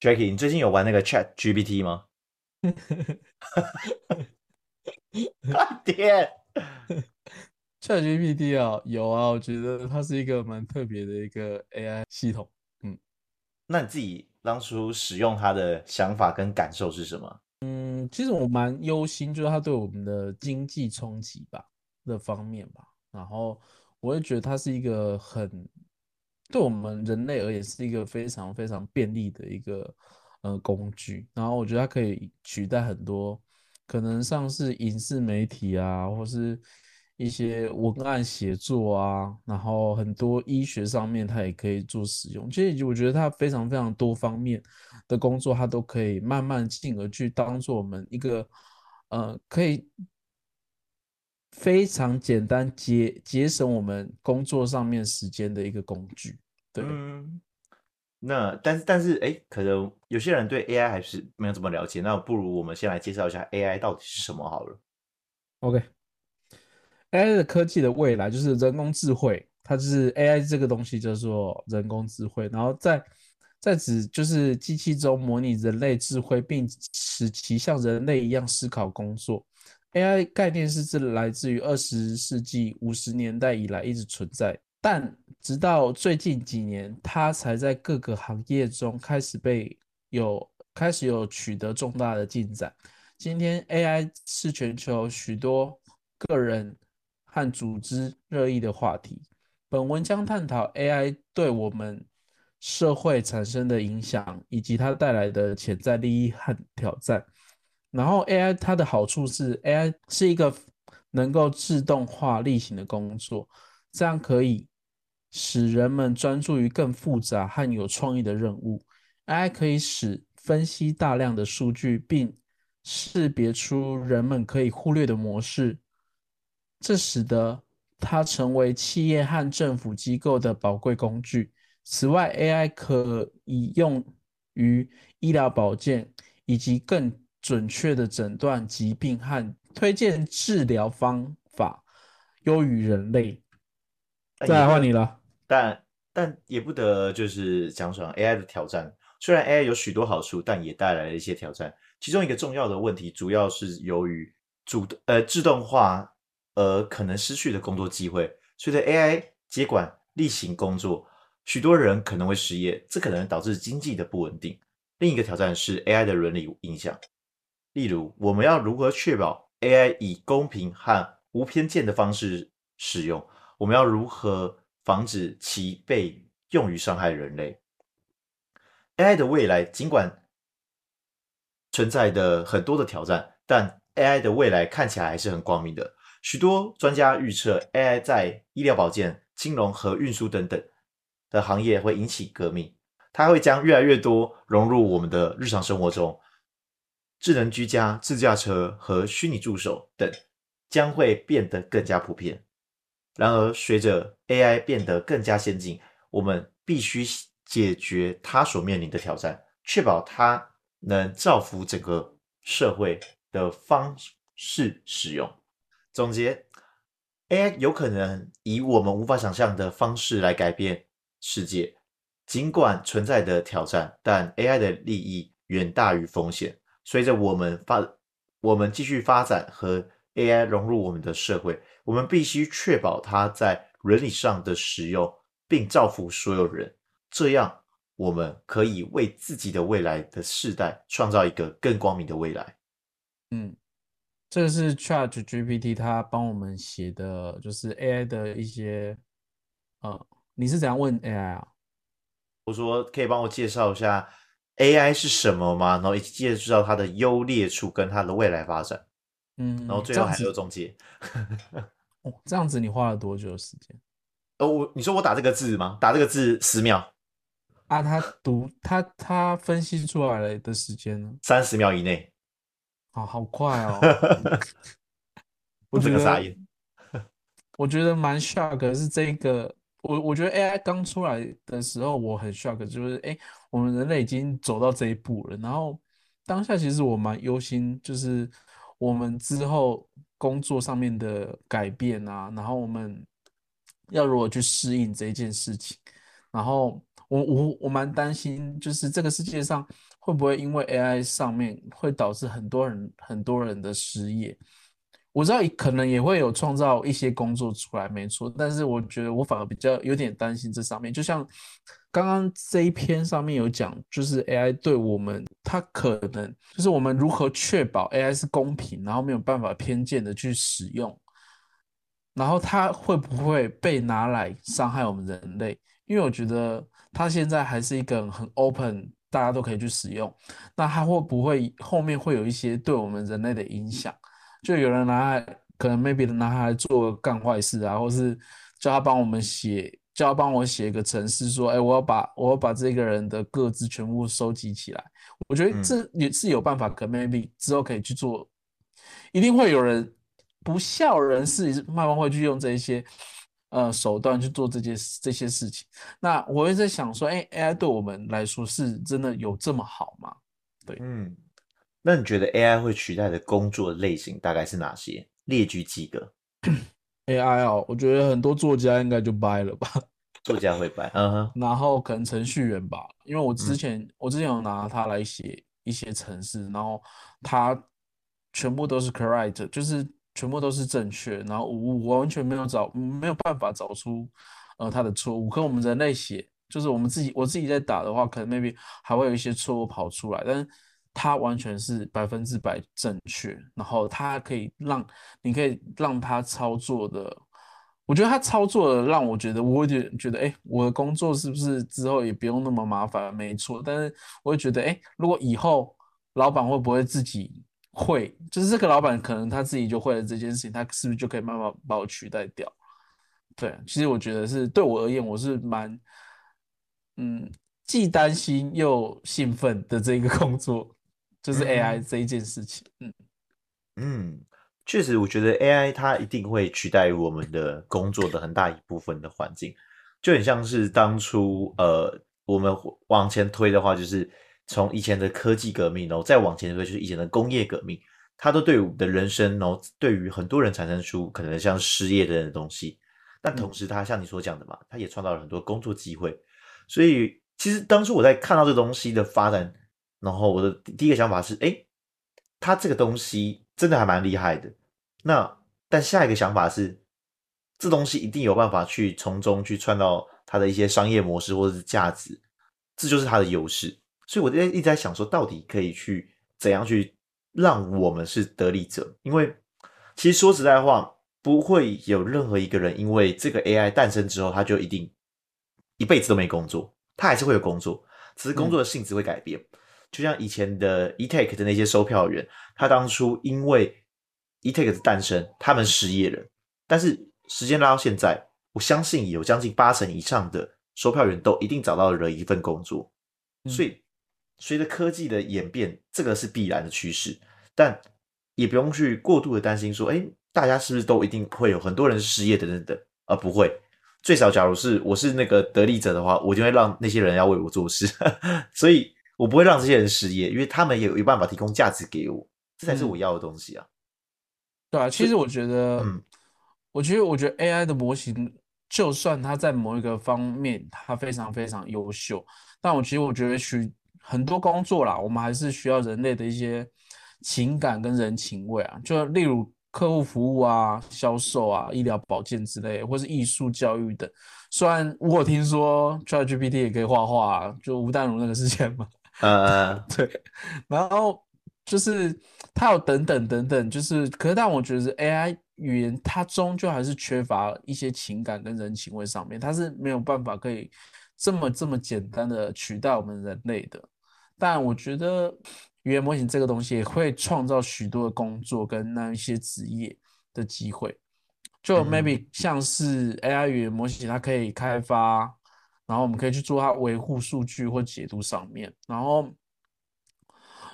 Jackie，你最近有玩那个 Chat GPT 吗？快点！ChatGPT 啊，有啊，我觉得它是一个蛮特别的一个 AI 系统。那你自己当初使用它的想法跟感受是什么？嗯，其实我蛮忧心，就是它对我们的经济冲击吧的方面吧。然后我会觉得它是一个很对我们人类而言是一个非常非常便利的一个呃工具。然后我觉得它可以取代很多可能像是影视媒体啊，或是一些文案写作啊，然后很多医学上面它也可以做使用。其实我觉得它非常非常多方面的工作，它都可以慢慢进而去当做我们一个呃可以非常简单节节省我们工作上面时间的一个工具。对，嗯，那但是但是哎，可能有些人对 AI 还是没有怎么了解，那不如我们先来介绍一下 AI 到底是什么好了。OK，AI 的科技的未来就是人工智慧，它就是 AI 这个东西叫做人工智慧，然后在在指就是机器中模拟人类智慧，并使其像人类一样思考工作。AI 概念是自来自于二十世纪五十年代以来一直存在，但直到最近几年，它才在各个行业中开始被有开始有取得重大的进展。今天 AI 是全球许多个人和组织热议的话题。本文将探讨 AI 对我们社会产生的影响，以及它带来的潜在利益和挑战。然后 AI 它的好处是，AI 是一个能够自动化例行的工作，这样可以使人们专注于更复杂和有创意的任务。AI 可以使分析大量的数据，并识别出人们可以忽略的模式，这使得它成为企业和政府机构的宝贵工具。此外，AI 可以用于医疗保健，以及更准确的诊断疾病和推荐治疗方法，优于人类。再来换你了。但但也不得就是讲什么 AI 的挑战。虽然 AI 有许多好处，但也带来了一些挑战。其中一个重要的问题，主要是由于主呃自动化而可能失去的工作机会。随着 AI 接管例行工作，许多人可能会失业，这可能导致经济的不稳定。另一个挑战是 AI 的伦理影响，例如我们要如何确保 AI 以公平和无偏见的方式使用？我们要如何防止其被用于伤害人类？AI 的未来尽管存在的很多的挑战，但 AI 的未来看起来还是很光明的。许多专家预测，AI 在医疗保健、金融和运输等等的行业会引起革命，它会将越来越多融入我们的日常生活中。智能居家、自驾车和虚拟助手等将会变得更加普遍。然而，随着 AI 变得更加先进，我们必须解决它所面临的挑战，确保它能造福整个社会的方式使用。总结，AI 有可能以我们无法想象的方式来改变世界。尽管存在的挑战，但 AI 的利益远大于风险。随着我们发，我们继续发展和 AI 融入我们的社会，我们必须确保它在伦理上的使用，并造福所有人。这样，我们可以为自己的未来的世代创造一个更光明的未来。嗯，这个是 Chat GPT 它帮我们写的，就是 AI 的一些，呃，你是怎样问 AI 啊？我说，可以帮我介绍一下 AI 是什么吗？然后以及介绍它的优劣处跟它的未来发展，嗯，然后最后还有总结。哦，这样子你花了多久的时间 哦，我你说我打这个字吗？打这个字十秒，啊？他读他他分析出来了的时间呢？三十秒以内，啊好快哦，我整个傻眼。我觉得蛮 shock 的是这个，我我觉得 AI 刚出来的时候我很 shock，就是哎，我们人类已经走到这一步了。然后当下其实我蛮忧心，就是我们之后工作上面的改变啊，然后我们要如何去适应这一件事情。然后我我我蛮担心，就是这个世界上会不会因为 AI 上面会导致很多人很多人的失业？我知道可能也会有创造一些工作出来，没错。但是我觉得我反而比较有点担心这上面，就像刚刚这一篇上面有讲，就是 AI 对我们，它可能就是我们如何确保 AI 是公平，然后没有办法偏见的去使用，然后它会不会被拿来伤害我们人类？因为我觉得它现在还是一个很 open，大家都可以去使用。那它会不会后面会有一些对我们人类的影响？就有人拿可能 maybe 拿它来做干坏事啊，或是叫他帮我们写，叫他帮我写一个程式，说，哎，我要把我要把这个人的个资全部收集起来。我觉得这也是有办法，可 maybe 之后可以去做。一定会有人不孝人士慢慢会去用这些呃手段去做这些这些事情。那我会在想说，哎，AI 对我们来说是真的有这么好吗？对，嗯。那你觉得 AI 会取代的工作类型大概是哪些？列举几个。AI 哦，我觉得很多作家应该就掰了吧。作家会掰，嗯哼。然后可能程序员吧，因为我之前我之前有拿它来写一些程式，然后它全部都是 correct，就是全部都是正确，然后我我完全没有找没有办法找出呃它的错误。跟我们人类写，就是我们自己我自己在打的话，可能 maybe 还会有一些错误跑出来，但是。它完全是百分之百正确，然后它可以让你可以让它操作的，我觉得它操作的让我觉得，我会觉觉得，哎，我的工作是不是之后也不用那么麻烦？没错，但是我会觉得，哎，如果以后老板会不会自己会，就是这个老板可能他自己就会了这件事情，他是不是就可以慢慢把我取代掉？对，其实我觉得是对我而言，我是蛮，嗯，既担心又兴奋的这个工作。就是 AI 这一件事情，嗯。嗯，确实，我觉得 AI 它一定会取代我们的工作的很大一部分的环境，就很像是当初呃，我们往前推的话，就是从以前的科技革命，然后再往前推，就是以前的工业革命，它都对我们的人生，然后对于很多人产生出可能像失业的东西，但同时，它像你所讲的嘛，它也创造了很多工作机会，所以其实当初我在看到这东西的发展。然后我的第一个想法是，哎，他这个东西真的还蛮厉害的。那但下一个想法是，这东西一定有办法去从中去创造它的一些商业模式或者是价值，这就是它的优势。所以我在一直在想说，到底可以去怎样去让我们是得利者？因为其实说实在话，不会有任何一个人因为这个 AI 诞生之后，他就一定一辈子都没工作，他还是会有工作，只是工作的性质会改变。就像以前的 eTake 的那些售票员，他当初因为 eTake 的诞生，他们失业了。但是时间拉到现在，我相信有将近八成以上的售票员都一定找到了一份工作。所以随着科技的演变，这个是必然的趋势。但也不用去过度的担心说，哎，大家是不是都一定会有很多人失业等等等？而不会。最少，假如是我是那个得利者的话，我就会让那些人要为我做事。所以。我不会让这些人失业，因为他们也有办法提供价值给我，这才是我要的东西啊。对啊，其实我觉得，嗯，我觉得，我觉得 AI 的模型，就算它在某一个方面它非常非常优秀，但我其实我觉得，许很多工作啦，我们还是需要人类的一些情感跟人情味啊。就例如客户服务啊、销售啊、医疗保健之类，或是艺术教育等。虽然我听说 ChatGPT 也可以画画，就吴淡如那个事件嘛。呃，对，然后就是它有等等等等，就是可是但我觉得 AI 语言它终究还是缺乏一些情感跟人情味上面，它是没有办法可以这么这么简单的取代我们人类的。但我觉得语言模型这个东西也会创造许多的工作跟那一些职业的机会，就 maybe 像是 AI 语言模型，它可以开发。然后我们可以去做它维护数据或解读上面，然后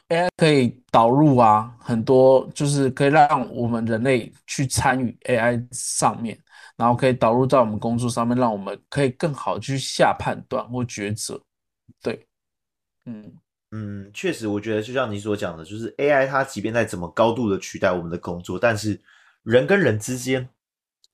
AI 可以导入啊，很多就是可以让我们人类去参与 AI 上面，然后可以导入在我们工作上面，让我们可以更好去下判断或抉择。对，嗯嗯，确实，我觉得就像你所讲的，就是 AI 它即便在怎么高度的取代我们的工作，但是人跟人之间。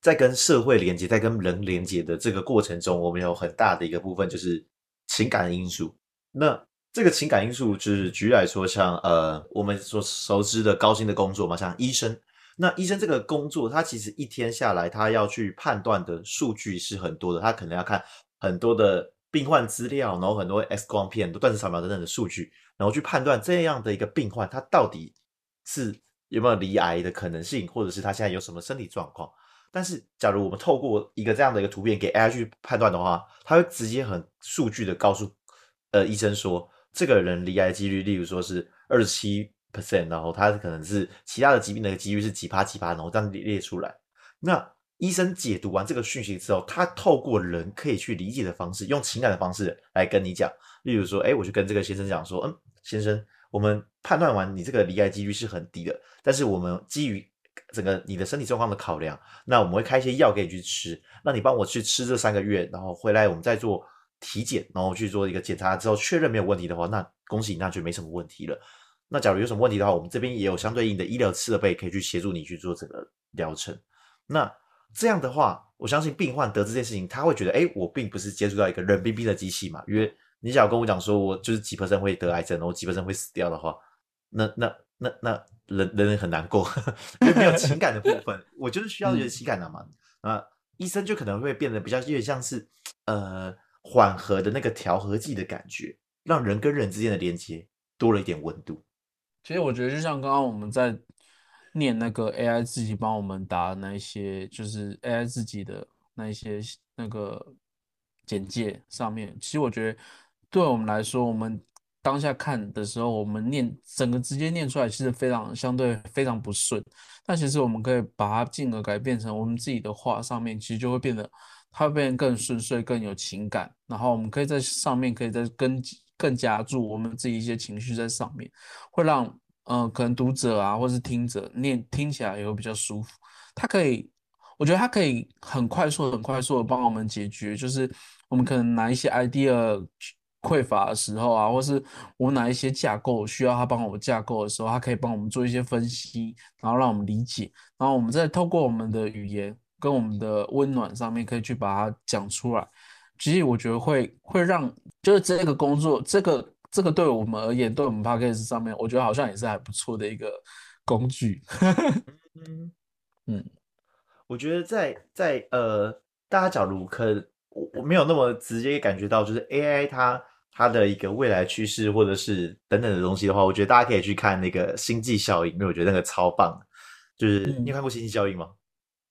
在跟社会连接，在跟人连接的这个过程中，我们有很大的一个部分就是情感因素。那这个情感因素，就是举例来说，像呃我们所熟知的高薪的工作嘛，像医生。那医生这个工作，他其实一天下来，他要去判断的数据是很多的，他可能要看很多的病患资料，然后很多 X 光片、断层扫描等等的数据，然后去判断这样的一个病患，他到底是有没有离癌的可能性，或者是他现在有什么身体状况。但是，假如我们透过一个这样的一个图片给 AI 去判断的话，它会直接很数据的告诉呃医生说，这个人离癌几率，例如说是二十七 percent，然后他可能是其他的疾病的几率是几趴几趴，然后这样列列出来。那医生解读完这个讯息之后，他透过人可以去理解的方式，用情感的方式来跟你讲。例如说，哎，我就跟这个先生讲说，嗯，先生，我们判断完你这个离癌几率是很低的，但是我们基于整个你的身体状况的考量，那我们会开一些药给你去吃。那你帮我去吃这三个月，然后回来我们再做体检，然后去做一个检查之后确认没有问题的话，那恭喜你，那就没什么问题了。那假如有什么问题的话，我们这边也有相对应的医疗设备可以去协助你去做这个疗程。那这样的话，我相信病患得知这件事情，他会觉得，哎，我并不是接触到一个冷冰冰的机器嘛。因为你想要跟我讲说我就是几 percent 会得癌症，然后几 percent 会死掉的话，那那那那。人人很难过，因为没有情感的部分，我就是需要有情感的嘛。啊，医生就可能会变得比较有点像是呃缓和的那个调和剂的感觉，让人跟人之间的连接多了一点温度。其实我觉得，就像刚刚我们在念那个 AI 自己帮我们答那一些，就是 AI 自己的那一些那个简介上面，其实我觉得对我们来说，我们。当下看的时候，我们念整个直接念出来，其实非常相对非常不顺。但其实我们可以把它进而改变成我们自己的话，上面其实就会变得，它会变得更顺遂、更有情感。然后我们可以在上面可以再更更加注我们自己一些情绪在上面，会让嗯可能读者啊或是听者念听起来也会比较舒服。它可以，我觉得它可以很快速、很快速的帮我们解决，就是我们可能拿一些 idea。匮乏的时候啊，或是我哪一些架构需要他帮我架构的时候，他可以帮我们做一些分析，然后让我们理解，然后我们再透过我们的语言跟我们的温暖上面，可以去把它讲出来。其实我觉得会会让，就是这个工作，这个这个对我们而言，对我们 p a c k a g e 上面，我觉得好像也是还不错的一个工具。嗯嗯，我觉得在在呃，大家假如可我我没有那么直接感觉到，就是 AI 它。它的一个未来趋势，或者是等等的东西的话，我觉得大家可以去看那个《星际效应》，因为我觉得那个超棒。就是你有看过《星际效应》吗？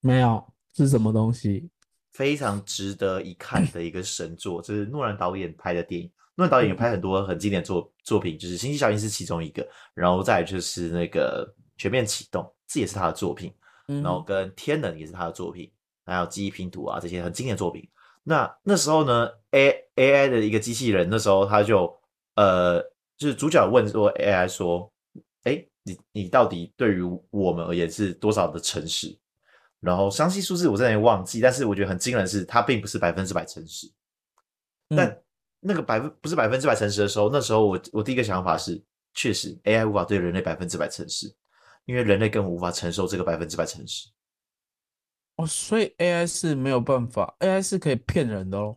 没有，是什么东西？非常值得一看的一个神作，这是诺兰导演拍的电影。诺兰导演也拍很多很经典作作品，就是《星际效应》是其中一个，然后再就是那个《全面启动》，这也是他的作品。然后跟《天能》也是他的作品，还有《记忆拼图》啊这些很经典作品。那那时候呢，A A I 的一个机器人，那时候他就呃，就是主角问说 A I 说，哎，你你到底对于我们而言是多少的诚实？然后详细数字我真的忘记，但是我觉得很惊人的是，它并不是百分之百诚实。但那个百分不是百分之百诚实的时候，那时候我我第一个想法是，确实 A I 无法对人类百分之百诚实，因为人类根本无法承受这个百分之百诚实。哦，所以 AI 是没有办法，AI 是可以骗人的哦。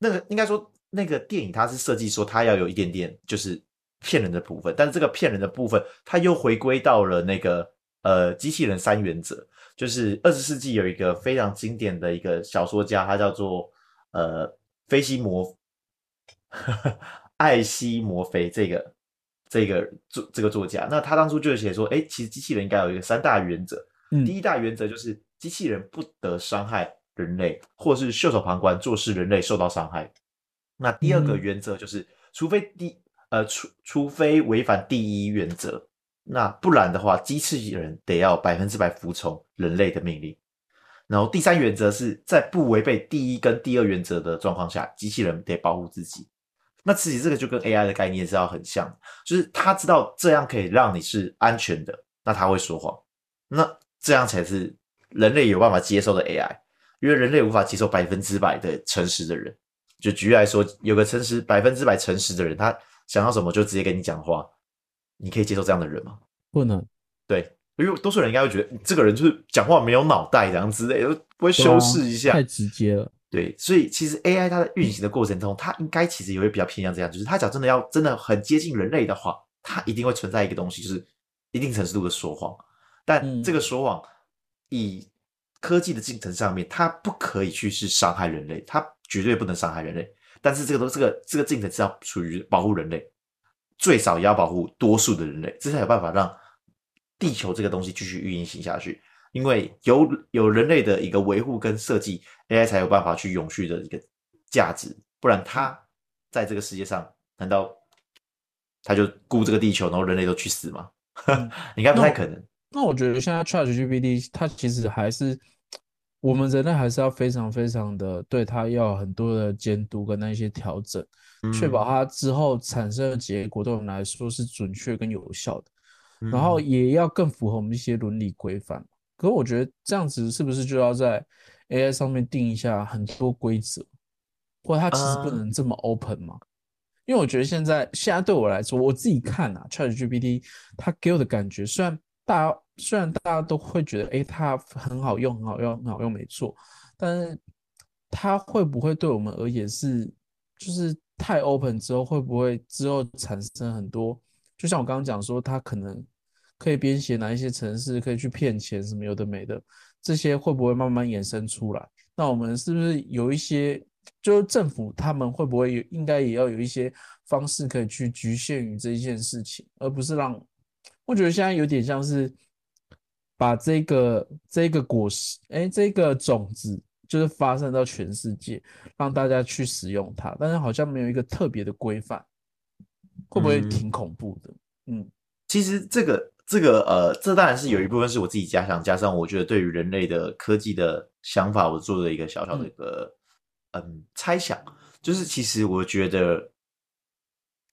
那个应该说，那个电影它是设计说它要有一点点就是骗人的部分，但是这个骗人的部分，它又回归到了那个呃机器人三原则，就是二十世纪有一个非常经典的一个小说家，他叫做呃菲西摩 艾西摩菲这个这个作这个作家，那他当初就写说，哎，其实机器人应该有一个三大原则，第一大原则就是。机器人不得伤害人类，或是袖手旁观，坐视人类受到伤害。那第二个原则就是，除非第呃除除非违反第一原则，那不然的话，机器人得要百分之百服从人类的命令。然后第三原则是在不违背第一跟第二原则的状况下，机器人得保护自己。那其实这个就跟 AI 的概念是要很像，就是他知道这样可以让你是安全的，那他会说谎，那这样才是。人类有办法接受的 AI，因为人类无法接受百分之百的诚实的人。就举例来说，有个诚实百分之百诚实的人，他想要什么就直接跟你讲话，你可以接受这样的人吗？不能。对，因为多数人应该会觉得这个人就是讲话没有脑袋这样之类，不会修饰一下，太直接了。对，所以其实 AI 它的运行的过程中，它应该其实也会比较偏向这样，就是它讲真的要真的很接近人类的话，它一定会存在一个东西，就是一定程度的说谎。但嗯这个说谎以科技的进程上面，它不可以去是伤害人类，它绝对不能伤害人类。但是这个都这个这个进程是要属于保护人类，最少也要保护多数的人类，这才有办法让地球这个东西继续运行下去。因为有有人类的一个维护跟设计，AI 才有办法去永续的一个价值，不然它在这个世界上，难道它就顾这个地球，然后人类都去死吗？嗯应该不太可能。那我觉得现在 ChatGPT 它其实还是我们人类还是要非常非常的对它要很多的监督跟那些调整，确保嗯它之后产生的结果对我们来说是准确跟有效的，然后嗯也要更符合我们一些伦理规范。可是我觉得这样子是不是就要在 AI 上面定一下很多规则，或者它其实不啊能这么 open 吗？因为我觉得现在现在对我来说，我自己看啊，ChatGPT 它给我的感觉，虽然大家虽然大家都会觉得，诶，它很好用，很好用，很好用，没错，但是它会不会对我们而言是，就是太 open 之后，会不会之后产生很多，就像我刚刚讲说，它可能可以编写哪一些程式，可以去骗钱什么有的没的，这些会不会慢慢衍生出来？那我们是不是有一些，就是政府他们会不会有，应该也要有一些方式可以去局限于这一件事情，而不是让，我觉得现在有点像是把这个这个果实，哎，这个种子就是发散到全世界，让大家去使用它，但是好像没有一个特别的规范，会不会嗯。挺恐怖的？嗯。其实这个这个呃，这当然是有一部分是我自己加想，加上我觉得对于人类的科技的想法，我做了一个小小的一个嗯猜想，就是其实我觉得，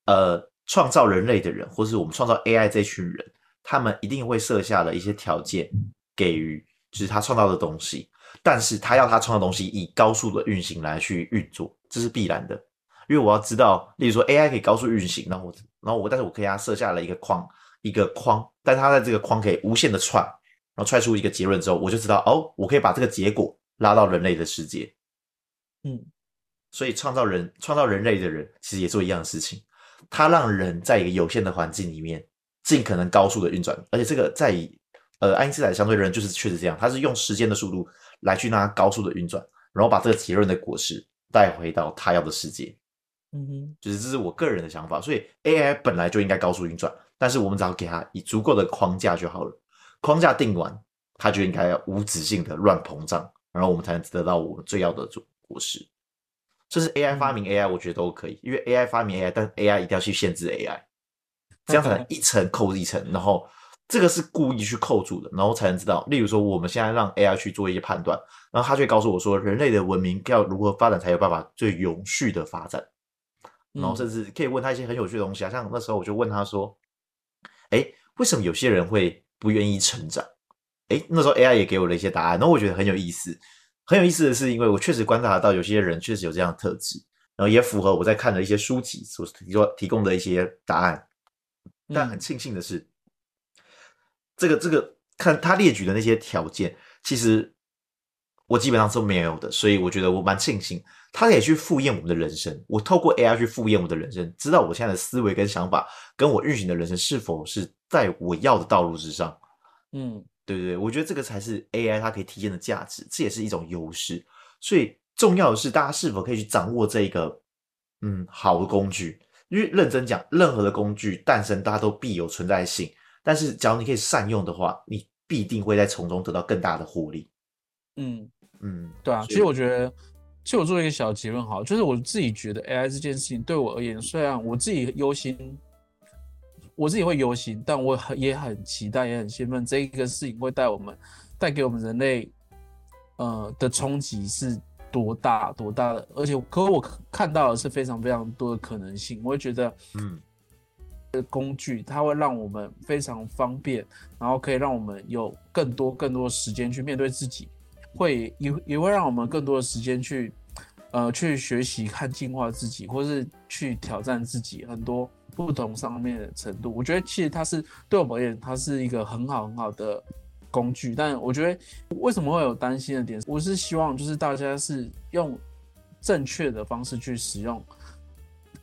呃，创造人类的人，或是我们创造 AI 这群人，他们一定会设下了一些条件，给予就是他创造的东西，但是他要他创造的东西以高速的运行来去运作，这是必然的。因为我要知道，例如说 AI 可以高速运行，然后我，然后我，但是我可以给它设下了一个框，一个框，但是它在这个框可以无限的串，然后踹出一个结论之后，我就知道哦，我可以把这个结果拉到人类的世界。嗯所以创造人创造人类的人，其实也做一样的事情，他让人在一个有限的环境里面，尽可能高速的运转，而且这个在以呃爱因斯坦相对论就是确实这样，它是用时间的速度来去让它高速的运转，然后把这个结论的果实带回到他要的世界。嗯哼就是这是我个人的想法，所以 AI 本来就应该高速运转，但是我们只要给它以足够的框架就好了。框架定完，它就应该要无止境的乱膨胀，然后我们才能得到我们最要的果果实。这是 AI 发明 AI，我觉得都可以，因为 AI 发明 AI，但 AI 一定要去限制 AI，这样才能一层扣一层，然后这个是故意去扣住的，然后才能知道。例如说，我们现在让 AI 去做一些判断，然后它就会告诉我说，人类的文明要如何发展才有办法最永续的发展。然后甚至可以问他一些很有趣的东西啊，像那时候我就问他说：“哎，为什么有些人会不愿意成长？”哎，那时候 AI 也给我了一些答案，然后我觉得很有意思。很有意思的是，因为我确实观察到有些人确实有这样的特质，然后也符合我在看的一些书籍所提供提供的一些答案。但很庆幸的是，这个这个看他列举的那些条件，其实我基本上是没有的，所以我觉得我蛮庆幸，他也去复验我们的人生。我透过 AI 去复验我的人生，知道我现在的思维跟想法，跟我运行的人生是否是在我要的道路之上。嗯对对对，我觉得这个才是 AI 它可以体现的价值，这也是一种优势。所以重要的是，大家是否可以去掌握这一个嗯好的工具。因为认真讲，任何的工具诞生，大家都必有存在性。但是，只要你可以善用的话，你必定会在从中得到更大的获利。嗯。嗯，对啊，所以其实我觉得，其实我做一个小结论好，就是我自己觉得 AI 这件事情对我而言，虽然我自己忧心，我自己会忧心，但我很也很期待，也很兴奋，这一个事情会带我们带给我们人类，呃的冲击是多大多大的，而且可我看到的是非常非常多的可能性，我会觉得嗯。工具，它会让我们非常方便，然后可以让我们有更多更多时间去面对自己，会也也会让我们更多的时间去呃去学习和进化自己，或是去挑战自己很多不同上面的程度。我觉得其实它是对我们而言，它是一个很好很好的工具。但我觉得为什么会有担心的点，我是希望就是大家是用正确的方式去使用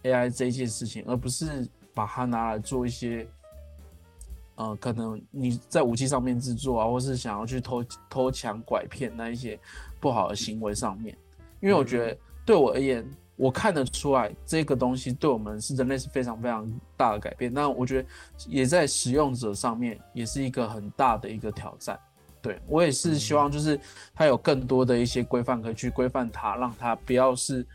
AI 这一件事情，而不是把它拿来做一些。呃，可能你在武器上面制作啊，或是想要去偷偷抢拐骗那一些不好的行为上面，因为我觉得对我而言，我看得出来这个东西对我们是人类是非常非常大的改变。那我觉得也在使用者上面也是一个很大的一个挑战。对我也是希望就是它有更多的一些规范可以去规范它，让它不要是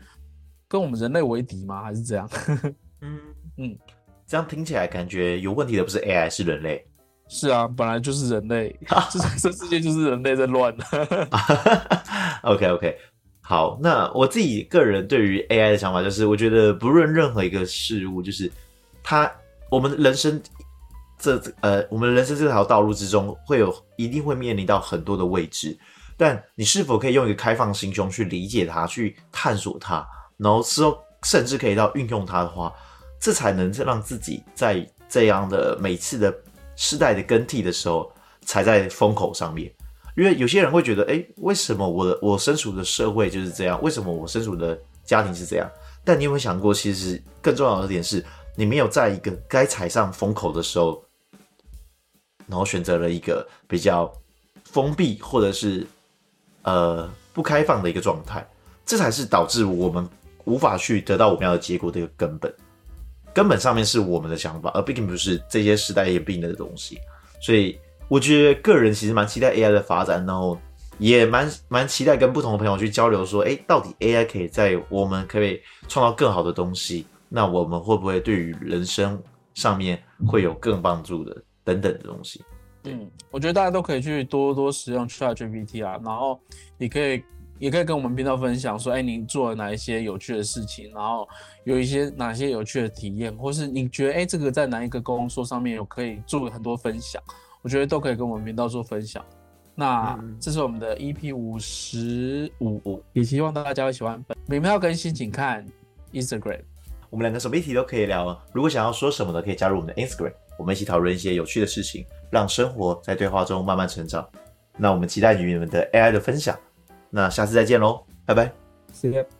跟我们人类为敌吗？还是这样？嗯嗯。这样听起来感觉有问题的不是 AI 是人类，是啊，本来就是人类，这这世界就是人类在乱。OK OK，好，那我自己个人对于 AI 的想法就是，我觉得不论任何一个事物，就是它我们人生这呃我们人生这条道路之中，会有一定会面临到很多的未知，但你是否可以用一个开放心胸去理解它，去探索它，然后之后甚至可以到运用它的话。这才能让自己在这样的每次的世代的更替的时候，踩在风口上面。因为有些人会觉得，哎，为什么我的我身处的社会就是这样？为什么我身处的家庭是这样？但你有没有想过，其实更重要的点是，你没有在一个该踩上风口的时候，然后选择了一个比较封闭或者是呃不开放的一个状态，这才是导致我们无法去得到我们要的结果的一个根本。根本上面是我们的想法，而并不是这些时代演变的东西。所以我觉得个人其实蛮期待 AI 的发展，然后也蛮蛮期待跟不同的朋友去交流，说，哎，到底 AI 可以在我们可以创造更好的东西，那我们会不会对于人生上面会有更帮助的等等的东西？嗯，我觉得大家都可以去多多使用 ChatGPT 啊，然后你可以。也可以跟我们频道分享说，哎，你做了哪一些有趣的事情，然后有一些哪些有趣的体验，或是你觉得，哎，这个在哪一个工作上面有可以做很多分享，我觉得都可以跟我们频道做分享。那这是我们的 EP 五十五，也希望大家会喜欢。每频道更新请看 Instagram，我们两个什么议题都可以聊。如果想要说什么的，可以加入我们的 Instagram，我们一起讨论一些有趣的事情，让生活在对话中慢慢成长。那我们期待与你们的 AI 的分享。那下次再见喽，拜拜，See you。